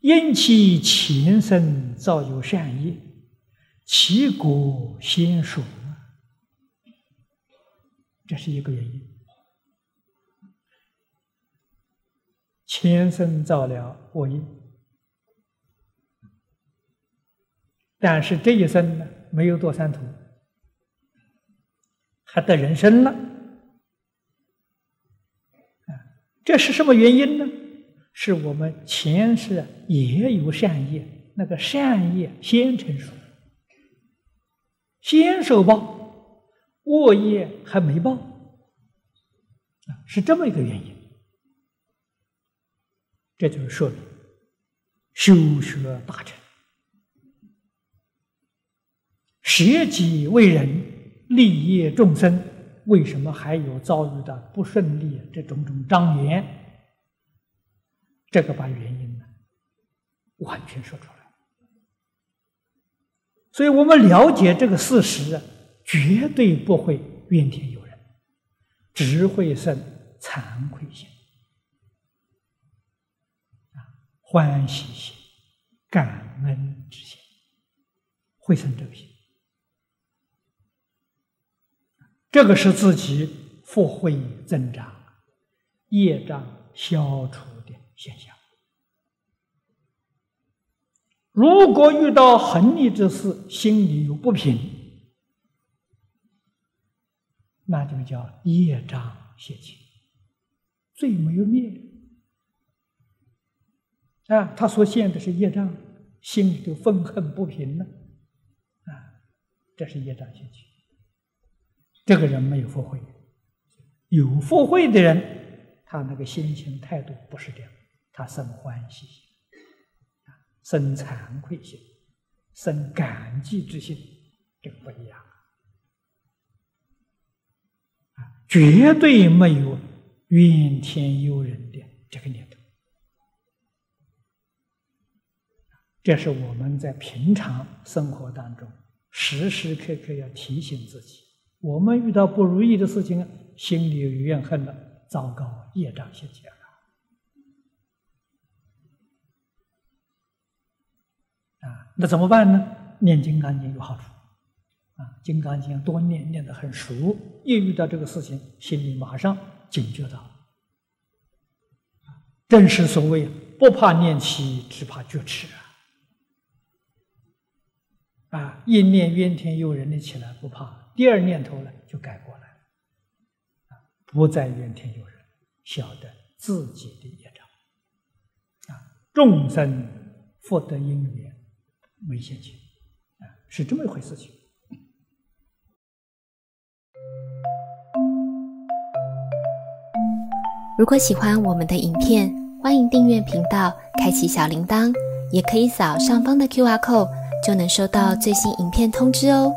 因其前生造有善业，其果先熟，这是一个原因。前生造了恶业，但是这一生呢，没有堕三途，还得人生了。这是什么原因呢？是我们前世也有善业，那个善业先成熟，先受报，恶业还没报，啊，是这么一个原因。这就是说明修学大成，舍己为人，利益众生，为什么还有遭遇的不顺利这种种障缘？这个把原因呢完全说出来，所以我们了解这个事实啊，绝对不会怨天尤人，只会生惭愧心、欢喜心、感恩之心，会生这个心。这个是自己福慧增长、业障消除。现象，如果遇到横逆之事，心里有不平，那就叫业障邪气，罪没有灭啊！他所现的是业障，心里就愤恨不平了啊！这是业障邪气，这个人没有福慧，有福慧的人，他那个心情态度不是这样。他生欢喜心，生惭愧心，生感激之心，这个不一样啊！绝对没有怨天尤人的这个念头。这是我们在平常生活当中时时刻刻要提醒自己：我们遇到不如意的事情，心里有怨恨了，糟糕，业障现前。那怎么办呢？念《金刚经》有好处，啊，《金刚经》多念，念得很熟，一遇到这个事情，心里马上警觉到。正是所谓“不怕念起，只怕觉迟”啊！啊，一念怨天尤人的起来不怕，第二念头呢就改过来，了，不再怨天尤人，晓得自己的业障，啊，众生福德因缘。没现钱，啊，是这么一回事情。如果喜欢我们的影片，欢迎订阅频道，开启小铃铛，也可以扫上方的 Q R code，就能收到最新影片通知哦。